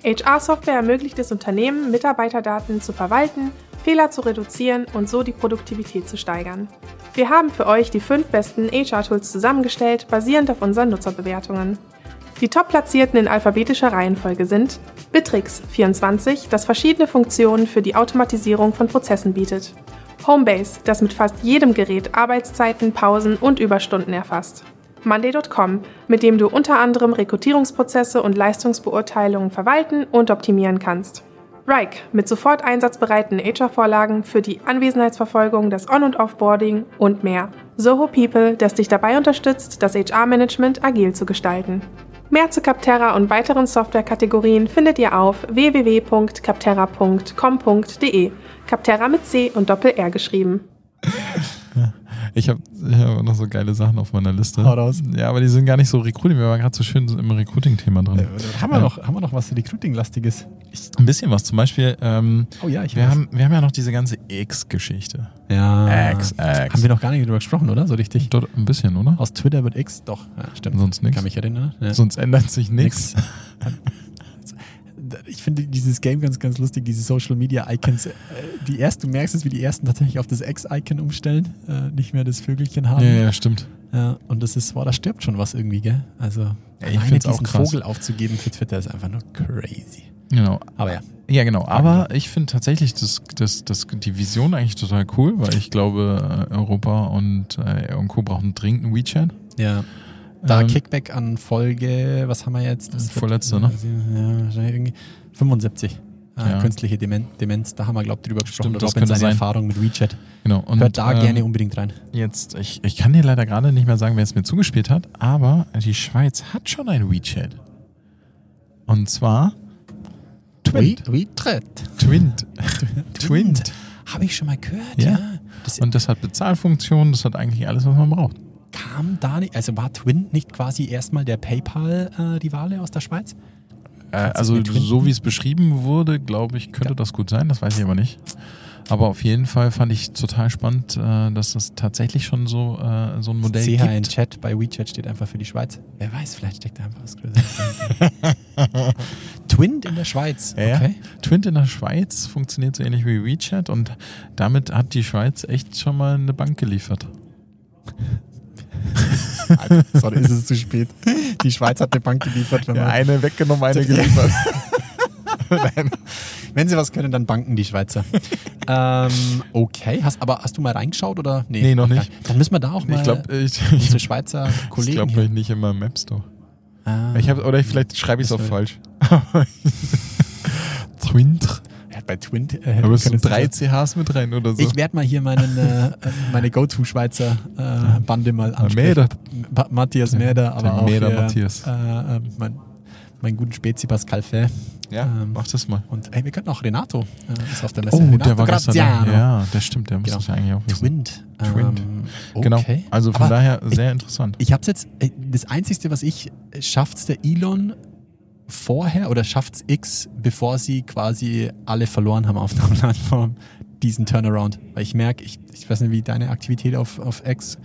HR-Software ermöglicht es Unternehmen, Mitarbeiterdaten zu verwalten, Fehler zu reduzieren und so die Produktivität zu steigern. Wir haben für euch die fünf besten HR-Tools zusammengestellt, basierend auf unseren Nutzerbewertungen. Die top-platzierten in alphabetischer Reihenfolge sind Bitrix 24, das verschiedene Funktionen für die Automatisierung von Prozessen bietet. Homebase, das mit fast jedem Gerät Arbeitszeiten, Pausen und Überstunden erfasst. Monday.com, mit dem du unter anderem Rekrutierungsprozesse und Leistungsbeurteilungen verwalten und optimieren kannst. Rike, mit sofort einsatzbereiten HR-Vorlagen für die Anwesenheitsverfolgung, das On- und Offboarding und mehr. Soho People, das dich dabei unterstützt, das HR-Management agil zu gestalten. Mehr zu Capterra und weiteren Softwarekategorien findet ihr auf www.capterra.com.de. Capterra mit C und Doppel-R geschrieben. Ich habe hab noch so geile Sachen auf meiner Liste. Hau raus. Ja, aber die sind gar nicht so Recruiting. Wir waren gerade so schön im Recruiting-Thema drin. haben, wir noch, haben wir noch was Recruiting-lastiges? Ein bisschen was. Zum Beispiel, ähm, Oh ja, ich wir, weiß. haben, wir haben ja noch diese ganze X-Geschichte. Ja. X, X. Haben wir noch gar nicht drüber gesprochen, oder? So richtig. Dort ein bisschen, oder? Aus Twitter wird X? Doch, ja, stimmt. Sonst nix. Kann mich erinnern. Ja. Sonst ändert sich nichts. Ich finde dieses Game ganz, ganz lustig, diese Social Media Icons. Äh, Die ersten, du merkst es, wie die ersten tatsächlich auf das X-Icon umstellen, äh, nicht mehr das Vögelchen haben. Ja, ja, stimmt. Ja, und das ist, boah, da stirbt schon was irgendwie, gell? Also, Ja, ich alleine find's auch diesen krass. Vogel aufzugeben für Twitter ist einfach nur crazy. Genau. Aber ja. Ja, genau. Aber ich finde tatsächlich das, das, das, die Vision eigentlich total cool, weil ich glaube, äh, Europa und, äh, und Co. brauchen dringend ein WeChat. Ja. Da Ähm, Kickback an Folge, was haben wir jetzt? Das vorletzte, ne? Ja, wahrscheinlich irgendwie 75. Ah, Ja. Künstliche Demen Demenz, da haben wir, glaube ich, drüber gesprochen. Stimmt, das Robin seine sein. Erfahrung mit WeChat. Genau. Und, Hört da ähm, gerne unbedingt rein. Jetzt, ich, ich kann dir leider gerade nicht mehr sagen, wer es mir zugespielt hat, aber die Schweiz hat schon ein WeChat. Und zwar Twint. WeChat. Twint. Twint. Habe ich schon mal gehört, Ja. ja. Das Und das hat Bezahlfunktionen, das hat eigentlich alles, was man braucht. Kam da nicht, also war Twint nicht quasi erstmal der PayPal-Rivale aus der Schweiz? Äh, also so wie es beschrieben wurde, glaube ich, könnte das gut sein, das weiß ich aber nicht. Aber auf jeden Fall fand ich total spannend, äh, dass es tatsächlich schon so, äh, so ein Modell CH in gibt. Chat bei WeChat steht einfach für die Schweiz. Wer weiß, vielleicht steckt da einfach was Größeres. Twint in der Schweiz. Ja, ja. Okay. Twint in der Schweiz funktioniert so ähnlich wie WeChat und damit hat die Schweiz echt schon mal eine Bank geliefert. Sorry, ist es zu spät. Die Schweiz hat eine Bank geliefert. Man, eine weggenommen, eine geliefert. Wenn sie was können, dann banken die Schweizer. Ähm, okay, hast, aber hast du mal reingeschaut oder? Nee, noch gar nicht. Dann müssen wir da auch mal Ich glaube, ich, unsere ich, Schweizer ich Kollegen glaube hier. nicht in meinem App Store. Ah. Ich hab, oder ich, vielleicht schreibe ich es auch falsch. Twint. Bei Twint. Äh, Aber es sind drei CHs mit rein oder so. Ich werde mal hier meinen, äh, meine Go-To-Schweizer äh, Bande mal ansprechen. Mäder. Ma Matthias Mäder, aber auch Mäder hier, Matthias. Äh, äh, mein, meinen guten Spezi Pascal Fay. ja, ähm, mach das mal. Und ey, wir könnten auch Renato, äh, ist auf der Messe. Oh, Renato der war gestern. Graziano. Ja, der stimmt, der muss Genau. das ja eigentlich auch wissen. Twint. Twint. Ähm, Genau, okay. also von Aber daher ich- sehr interessant. Ich hab's jetzt, äh, das Einzige, was ich, schafft's der Elon vorher oder schafft's X, bevor sie quasi alle verloren haben auf der Plattform, diesen Turnaround? Weil ich merke, ich, ich weiß nicht, wie deine Aktivität auf, auf X,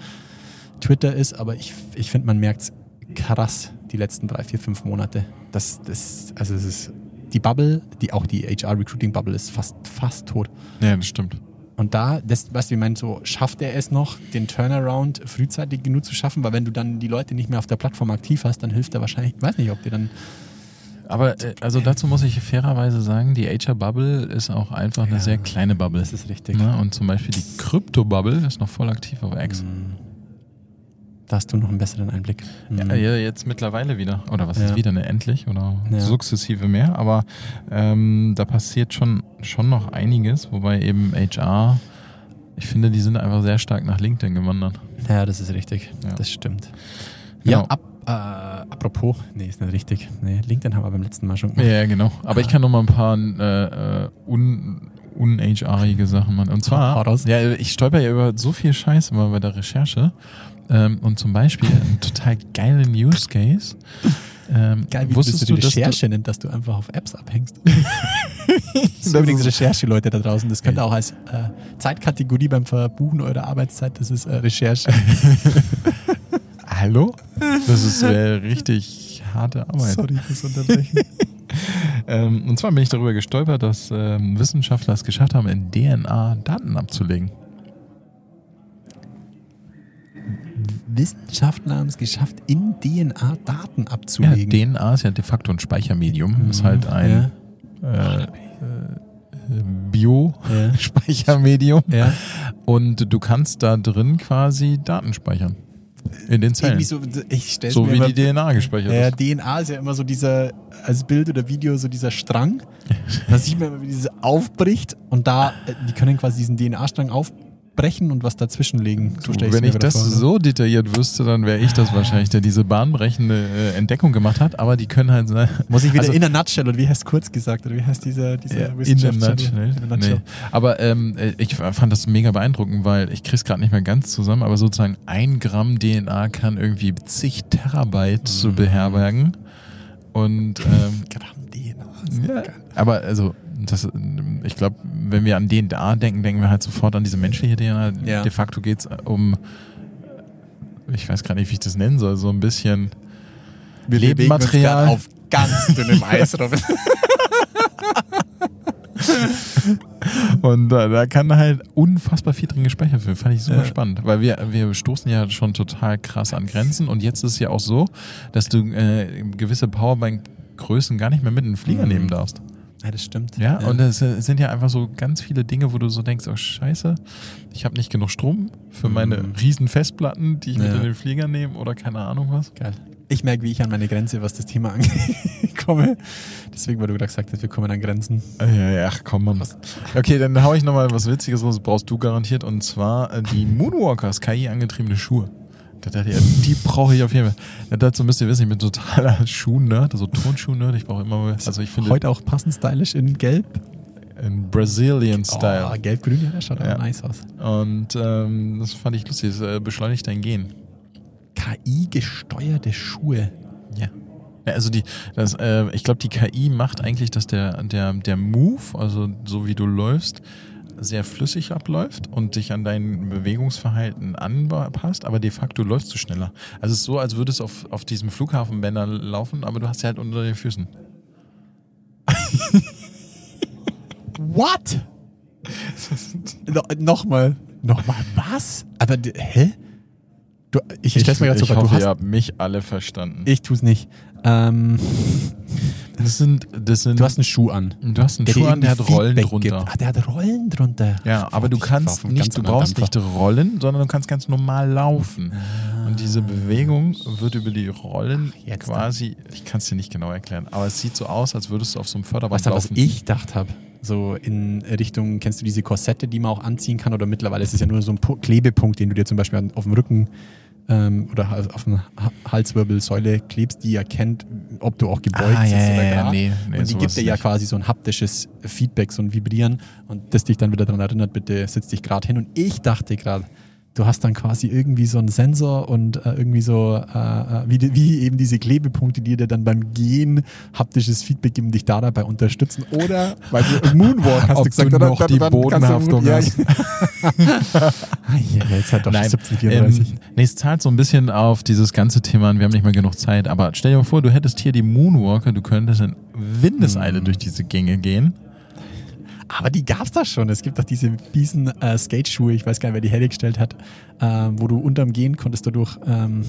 Twitter ist, aber ich, ich finde, man merkt's krass die letzten drei, vier, fünf Monate. Das, das, also es ist, die Bubble, die, auch die HR-Recruiting-Bubble ist fast, fast tot. Ja, das stimmt. Und da, das, weißt du, wie ich meine, so schafft er es noch, den Turnaround frühzeitig genug zu schaffen, weil wenn du dann die Leute nicht mehr auf der Plattform aktiv hast, dann hilft er wahrscheinlich, ich weiß nicht, ob dir dann. Aber äh, also dazu muss ich fairerweise sagen, die HR-Bubble ist auch einfach eine Ja, sehr kleine Bubble. Das ist richtig. Ne? Und zum Beispiel die Krypto-Bubble ist noch voll aktiv auf X. Da hast du noch einen besseren Einblick. Ja, Mhm. ja, jetzt mittlerweile wieder. Oder was Ja. ist wieder? Ne, endlich oder Ja. sukzessive mehr. Aber ähm, da passiert schon, schon noch einiges, wobei eben HR, ich finde, die sind einfach sehr stark nach LinkedIn gewandert. ja, das ist richtig. Das stimmt. Genau. Ja, ab, äh, apropos, nee, ist nicht richtig. Nee, LinkedIn haben wir beim letzten Mal schon gemacht. Ja, genau. Aber ich kann noch mal ein paar äh, äh, un un-HR-ige Sachen machen. Und zwar, ja, ich stolper ja über so viel Scheiß immer bei der Recherche. Ähm, und zum Beispiel einen total geilen Use Case. Ähm, Geil, wie wusstest du die Recherche nennt, dass du einfach auf Apps abhängst. das ist übrigens Recherche, Leute da draußen. Das könnt ihr auch als äh, Zeitkategorie beim Verbuchen eurer Arbeitszeit, das ist äh, Recherche. Hallo? Das ist äh, richtig harte Arbeit. Sorry fürs Unterbrechen. Ähm, und zwar bin ich darüber gestolpert, dass ähm, Wissenschaftler es geschafft haben, in DNA Daten abzulegen. Wissenschaftler haben es geschafft, in DNA Daten Ja, abzulegen. DNA ist ja de facto ein Speichermedium. Ist halt ein äh, äh, Bio-Speichermedium. ja. ja. Und du kannst da drin quasi Daten speichern. In den Zellen. So, ich So wie immer, die DNA gespeichert Ja, ist. DNA ist ja immer so dieser, als Bild oder Video, so dieser Strang. Da sieht man immer, wie diese aufbricht und da, äh, die können quasi diesen DNA-Strang aufbrechen und was dazwischen legen. So ich's Wenn ich das vor, ne? so detailliert wüsste, dann wäre ich das wahrscheinlich, der diese bahnbrechende äh, Entdeckung gemacht hat. Aber die können halt sein. Muss ich wieder Also- in a nutshell, oder wie heißt kurz gesagt, oder wie heißt dieser, dieser Ja, in der? Nutshell. In a nutshell. Nee. Aber ähm, äh, ich fand das mega beeindruckend, weil ich krieg's gerade nicht mehr ganz zusammen, aber sozusagen ein Gramm DNA kann irgendwie zig Terabyte Mhm. so beherbergen. Und ähm, Gramm DNA. so ja, aber also das, ich glaube, wenn wir an DNA denken, denken wir halt sofort an diese menschliche DNA. Ja. De facto geht's um, ich weiß gar nicht, wie ich das nennen soll, so ein bisschen Wir grad auf ganz dünnem Eis, Robin. Und da, da kann halt unfassbar viel drin gespeichert werden. Fand ich super Ja. spannend. Weil wir, wir stoßen ja schon total krass an Grenzen. Und jetzt ist es ja auch so, dass du äh, gewisse Powerbank-Größen gar nicht mehr mit in den Flieger Mhm. nehmen darfst. Ja, das stimmt. Ja, und es äh, sind ja einfach so ganz viele Dinge, wo du so denkst, oh scheiße, ich habe nicht genug Strom für meine Mhm. riesen Festplatten, die ich mit Ja. in den Flieger nehme oder keine Ahnung was. Geil. Ich merke, wie ich an meine Grenze, was das Thema angeht, komme. Deswegen, weil du gerade gesagt hast, wir kommen an Grenzen. Äh, Ja, ja, ach komm, Mann. Okay, dann hau ich nochmal was Witziges raus, brauchst du garantiert. Und zwar äh, die Moonwalkers, KI-angetriebene Schuhe. Da dachte ich, die brauche ich auf jeden Fall. Ja, dazu müsst ihr wissen, ich bin totaler Schuh-Nerd, also Turnschuh-Nerd. Ich brauche immer, also ich finde, Heute auch passend stylisch in Gelb. in Brazilian Style. Oh, Gelb-Grün, ja, das schaut Ja. nice aus. Und ähm, das fand ich lustig, das äh, beschleunigt dein Gehen. KI-gesteuerte Schuhe. Ja. Ja, also die, das, äh, ich glaube, die KI macht eigentlich, dass der, der, der Move, also so wie du läufst, sehr flüssig abläuft und dich an dein Bewegungsverhalten anpasst, aber de facto läufst du schneller. Also es ist so, als würdest du auf, auf diesem Flughafenbänder laufen, aber du hast sie halt unter den Füßen. What? no, Nochmal. Nochmal, was? Aber, hä? Du, ich, ich stell's mir gerade so ich vor, du hoffe, hast ihr habt mich alle verstanden. Ich tue es nicht. Ähm, Das sind, das sind, Du hast einen Schuh an. du hast einen dir Schuh an, der hat Rollen Feedback drunter. Gibt. Ah, der hat Rollen drunter. Ja, aber du kannst nicht, du brauchst nicht Rollen, sondern du kannst ganz normal laufen. Und diese Bewegung wird über die Rollen jetzt quasi, ich kann es dir nicht genau erklären, aber es sieht so aus, als würdest du auf so einem Förderband Weißt du, was laufen. ich gedacht habe? So in Richtung, kennst du diese Korsette, die man auch anziehen kann? Oder mittlerweile ist es ja nur so ein Pu- Klebepunkt, den du dir zum Beispiel auf dem Rücken ähm, oder ha- auf einer Ha- Halswirbelsäule klebst, die erkennt, ob du auch gebeugt Ah, bist ja, ja, oder ja, gerade. nee, nee, und die gibt dir ja nicht. quasi so ein haptisches Feedback, so ein Vibrieren und das dich dann wieder daran erinnert, bitte setz dich gerade hin. Und ich dachte gerade, du hast dann quasi irgendwie so einen Sensor und äh, irgendwie so, äh, äh, wie, die- wie eben diese Klebepunkte, die dir dann beim Gehen haptisches Feedback geben, dich da dabei unterstützen. Oder, weil du Moonwalk hast Ob du gesagt, du noch Dann- die dann Bodenhaftung ja, hast. Ja, jetzt halt doch Nein, 1734. ähm, nee, es zahlt so ein bisschen auf dieses ganze Thema an. Wir haben nicht mehr genug Zeit. Aber stell dir mal vor, du hättest hier die Moonwalker, du könntest in Windeseile Mhm. durch diese Gänge gehen. Aber die gab's doch schon. Es gibt doch diese fiesen äh, Skateschuhe, ich weiß gar nicht, wer die hergestellt hat, ähm, wo du unterm Gehen konntest du durch. Ähm,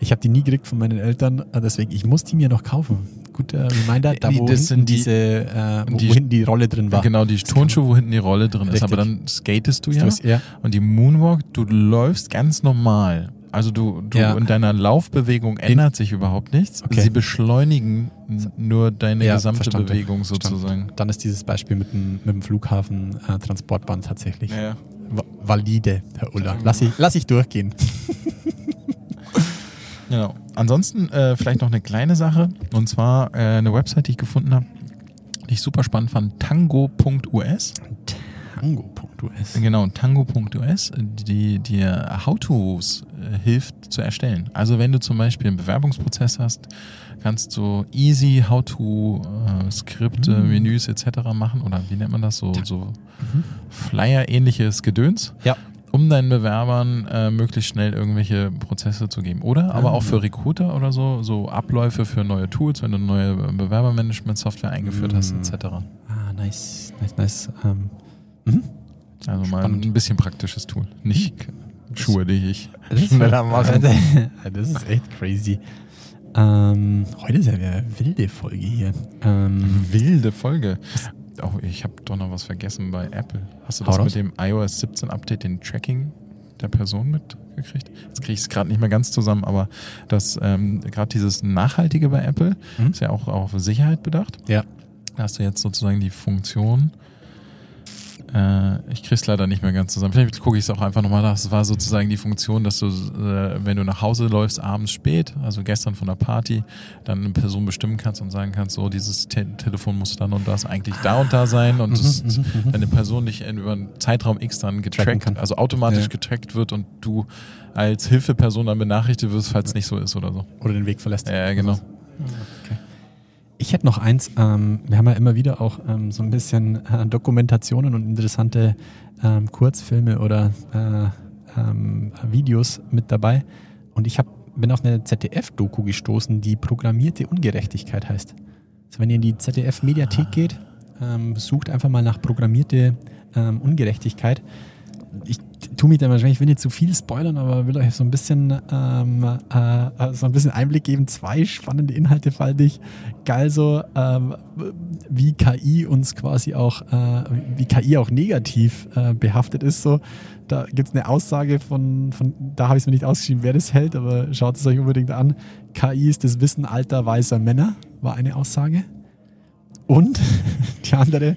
ich habe die nie gekriegt von meinen Eltern, äh, deswegen ich muss die mir noch kaufen. Guter Reminder, da wo das hinten die- diese, äh, wo, die- wo hinten die Rolle drin war. Genau, die Turnschuhe, wo hinten die Rolle drin ist. Richtig. Aber dann skatest du ja. ja. Und die Moonwalk, du läufst ganz normal. Also du, du Ja. in deiner Laufbewegung ändert sich überhaupt nichts. Okay. Sie beschleunigen nur deine Ja, gesamte verstanden. Bewegung Verstanden. sozusagen. Dann ist dieses Beispiel mit dem, mit dem Flughafen äh, Transportbahn tatsächlich Ja. va- valide, Herr Uller. Lass ich, lass ich durchgehen. Genau. Ansonsten äh, vielleicht noch eine kleine Sache. Und zwar äh, eine Website, die ich gefunden habe, die ich super spannend fand, tango.us. Tango.us. Genau, tango.us, die dir How-Tos äh, hilft zu erstellen. Also wenn du zum Beispiel einen Bewerbungsprozess hast, kannst du easy How-To-Skripte, Mhm. Menüs etc. machen oder wie nennt man das? So, so Flyer-ähnliches Gedöns, Ja. um deinen Bewerbern äh, möglichst schnell irgendwelche Prozesse zu geben. Oder aber auch für Recruiter oder so, so Abläufe für neue Tools, wenn du neue Bewerbermanagement-Software eingeführt hast Mhm. etc. Ah, nice, nice, nice. Ähm, Also mal Spannend. ein bisschen praktisches Tool. Nicht Schuhe, die ich Das ist, schneller machen. das ist echt crazy. Ähm, heute ist ja eine wilde Folge hier. Ähm, Wilde Folge. Oh, ich habe doch noch was vergessen bei Apple. Hast du das Hau mit raus. dem iOS 17 Update, den Tracking der Person mitgekriegt? Jetzt kriege ich es gerade nicht mehr ganz zusammen, aber das ähm, gerade dieses Nachhaltige bei Apple Mhm. ist ja auch auf Sicherheit bedacht. ja. Da hast du jetzt sozusagen die Funktion. Äh, ich krieg's leider nicht mehr ganz zusammen. Vielleicht gucke ich es auch einfach nochmal nach. Es war sozusagen die Funktion, dass du, äh, wenn du nach Hause läufst, abends spät, also gestern von der Party, dann eine Person bestimmen kannst und sagen kannst, so, dieses Te Telefon muss dann und das eigentlich da und da sein und wenn eine Person dich über einen Zeitraum X dann getrackt, kann. also automatisch Ja. getrackt wird und du als Hilfeperson dann benachrichtigt wirst, falls es nicht so ist oder so. Oder den Weg verlässt. Ja, genau. Ich hätte noch eins. Ähm, wir haben ja immer wieder auch ähm, so ein bisschen äh, Dokumentationen und interessante ähm, Kurzfilme oder äh, ähm, Videos mit dabei. Und ich hab, bin auf eine ZDF-Doku gestoßen, die Programmierte Ungerechtigkeit heißt. Also wenn ihr in die ZDF-Mediathek geht, ähm, sucht einfach mal nach programmierte ähm, Ungerechtigkeit. Ich tue mich da wahrscheinlich, ich will nicht zu viel spoilern, aber will euch so ein bisschen ähm, äh, so ein bisschen Einblick geben. Zwei spannende Inhalte fand ich geil so, ähm, wie KI uns quasi auch, äh, wie KI auch negativ äh, behaftet ist. So, da gibt es eine Aussage von, von da habe ich es mir nicht ausgeschrieben, wer das hält, aber schaut es euch unbedingt an. KI ist das Wissen alter weißer Männer, war eine Aussage. Und die andere,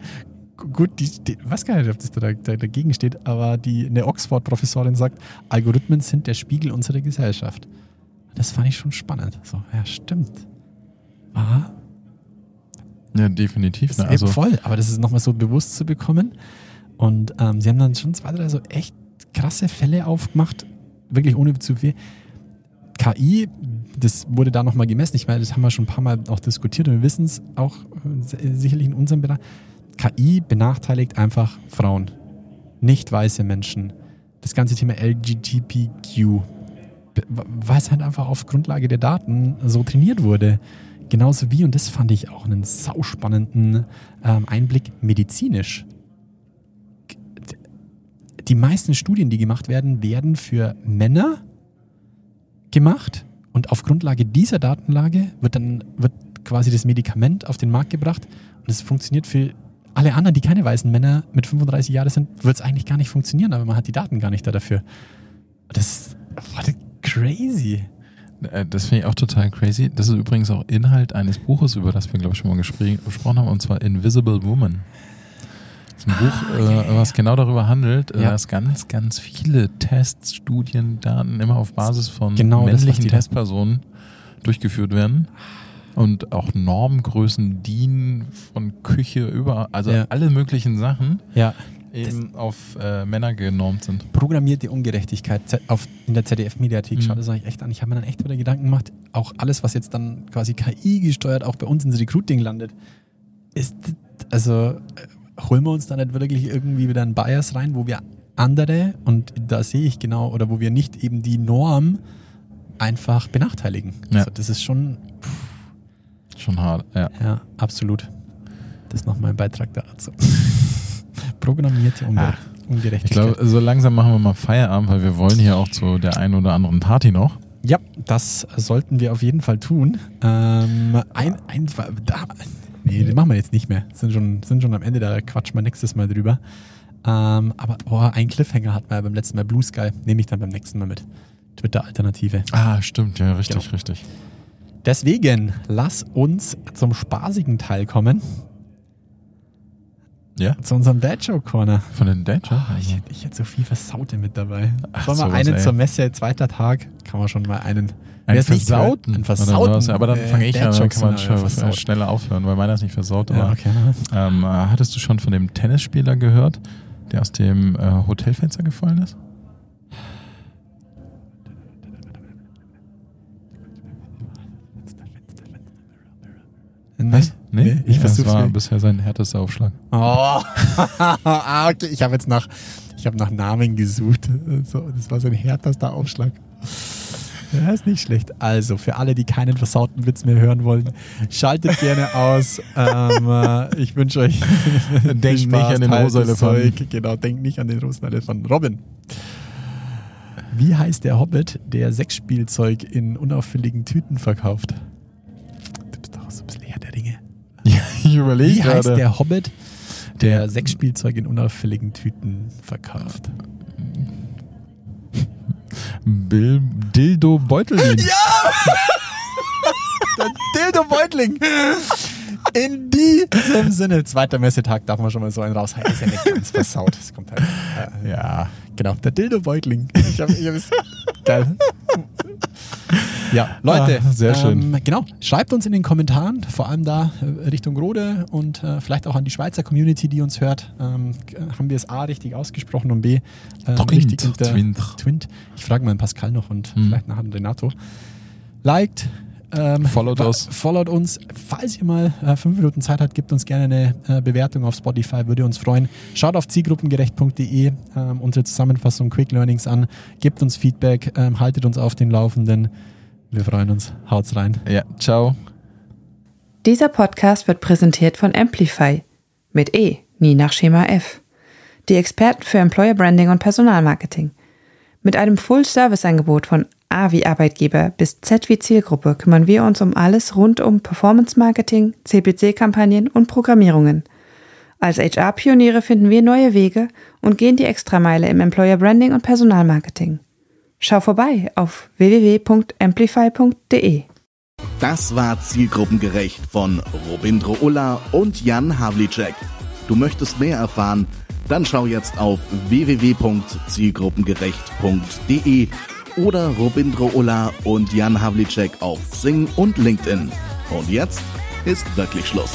gut, die, die weiß gar nicht, ob das da, da, dagegen steht, aber die, eine Oxford-Professorin sagt, Algorithmen sind der Spiegel unserer Gesellschaft. Das fand ich schon spannend. So, ja, stimmt. Aha, Ja, definitiv. Ne? Also, voll, aber das ist nochmal so bewusst zu bekommen. Und ähm, sie haben dann schon zwei, drei so echt krasse Fälle aufgemacht, wirklich ohne zu viel. KI, das wurde da nochmal gemessen. Ich meine, das haben wir schon ein paar Mal auch diskutiert und wir wissen es auch äh, sicherlich in unserem Bereich. KI benachteiligt einfach Frauen, nicht weiße Menschen. Das ganze Thema LGBTQ, weil es halt einfach auf Grundlage der Daten so trainiert wurde. Genauso wie, und das fand ich auch einen sauspannenden ähm, Einblick medizinisch. Die meisten Studien, die gemacht werden, werden für Männer gemacht und auf Grundlage dieser Datenlage wird dann wird quasi das Medikament auf den Markt gebracht und es funktioniert für alle anderen, die keine weißen Männer mit 35 Jahren sind, wird es eigentlich gar nicht funktionieren, aber man hat die Daten gar nicht da dafür. Das ist crazy. Äh, Das finde ich auch total crazy. Das ist übrigens auch Inhalt eines Buches, über das wir, glaube ich, schon mal gespr- gesprochen haben, und zwar Invisible Woman. Das ist ein Buch, äh, was genau darüber handelt, äh, Ja. dass ganz, ganz viele Tests, Studien, Daten immer auf Basis von Genau das, männlichen die da- Testpersonen durchgeführt werden. Und auch Normgrößen dienen von Küche über, also Ja. alle möglichen Sachen Ja, eben auf äh, Männer genormt sind. programmierte Ungerechtigkeit auf, in der ZDF-Mediathek. Mhm. Schaut das euch echt an. Ich habe mir dann echt wieder Gedanken gemacht, auch alles, was jetzt dann quasi KI gesteuert auch bei uns ins Recruiting landet, ist, also äh, holen wir uns da nicht wirklich irgendwie wieder einen Bias rein, wo wir andere, und da sehe ich genau, oder wo wir nicht eben die Norm einfach benachteiligen. Ja. Also das ist schon, Schon hart, ja. ja, absolut. Das ist noch mein Beitrag dazu. Programmierte Unge Ah, Ungerechtigkeit. Ich glaube, so langsam machen wir mal Feierabend, weil wir wollen hier auch zu der einen oder anderen Party noch. Ja, das sollten wir auf jeden Fall tun. Ähm, ein, ein, da, nee, den machen wir jetzt nicht mehr. Sind schon, sind schon am Ende, da quatschen wir nächstes Mal drüber. Ähm, aber oh, ein Cliffhanger hatten wir ja beim letzten Mal Blue Sky. Nehme ich dann beim nächsten Mal mit. Twitter-Alternative. Ah, stimmt, ja, richtig, Genau. richtig. Deswegen, lass uns zum spaßigen Teil kommen. Ja? Zu unserem Dad Joke Corner. Von den Danger? Ah, ich, hätte- ich hätte so viel Versaute mit dabei. Ach, Sollen wir sowas, einen ey. zur Messe, zweiter Tag? Kann man schon mal einen. Ein Wer es nicht Versauten. hört, Ein Versauten. was? Aber dann äh, fange ich an, dann kann man äh, schon versaut. schneller aufhören, weil meiner ist nicht versaut. Aber, Ja, okay. ähm, äh, hattest du schon von dem Tennisspieler gehört, der aus dem äh, Hotelfenster gefallen ist? Was? Nee, ich ja, das versuch's war nicht. bisher sein härtester Aufschlag. Oh, ah, okay. Ich habe jetzt nach, ich habe nach Namen gesucht. So, das war sein härtester Aufschlag. Ja, ist nicht schlecht. Also, für alle, die keinen versauten Witz mehr hören wollen, schaltet gerne aus. Ähm, äh, ich wünsche euch Denkt nicht an den teilt rosa das Elefanten. Zeug. Genau, denkt nicht an den rosa Elefanten. Robin. Wie heißt der Hobbit, der Sexspielzeug in unauffälligen Tüten verkauft? Ja, ich überlege Wie heißt gerade. der Hobbit, der Der- Sexspielzeug in unauffälligen Tüten verkauft? Bill, Dildo Beutelin. Dildo Beutling! In diesem Sinne, zweiter Messetag darf man schon mal so einen raus. Ist ja nicht ganz versaut. Das kommt halt. Äh, Ja. Genau, der Dildo Beutling. Ich hab, ich hab es, geil. Ja, Leute, Ah, sehr schön. Ähm, genau, schreibt uns in den Kommentaren, vor allem da äh, Richtung Rode und äh, vielleicht auch an die Schweizer Community, die uns hört. Ähm, haben wir es A richtig ausgesprochen und B ähm, Twint, richtig Twint. Twint. Ich frage mal Pascal noch und Mhm. vielleicht nachher Renato. Liked, ähm, Followt uns. Followt uns. Falls ihr mal äh, fünf Minuten Zeit habt, gebt uns gerne eine äh, Bewertung auf Spotify, würde uns freuen. Schaut auf zielgruppengerecht.de ähm, unsere Zusammenfassung Quick Learnings an, gebt uns Feedback, ähm, haltet uns auf den Laufenden. Wir freuen uns. Haut's rein. Ja, ciao. Dieser Podcast wird präsentiert von Amplify mit E, nie nach Schema F. Die Experten für Employer Branding und Personalmarketing. Mit einem Full-Service-Angebot von A wie Arbeitgeber bis Z wie Zielgruppe kümmern wir uns um alles rund um Performance-Marketing, CPC-Kampagnen und Programmierungen. Als HR-Pioniere finden wir neue Wege und gehen die Extrameile im Employer Branding und Personalmarketing. Schau vorbei auf www.amplify.de. Das war Zielgruppengerecht von Robindro Ulla und Jan Havlicek. Du möchtest mehr erfahren? Dann schau jetzt auf www.zielgruppengerecht.de oder Robindro Ulla und Jan Havlicek auf Sing und LinkedIn. Und jetzt ist wirklich Schluss.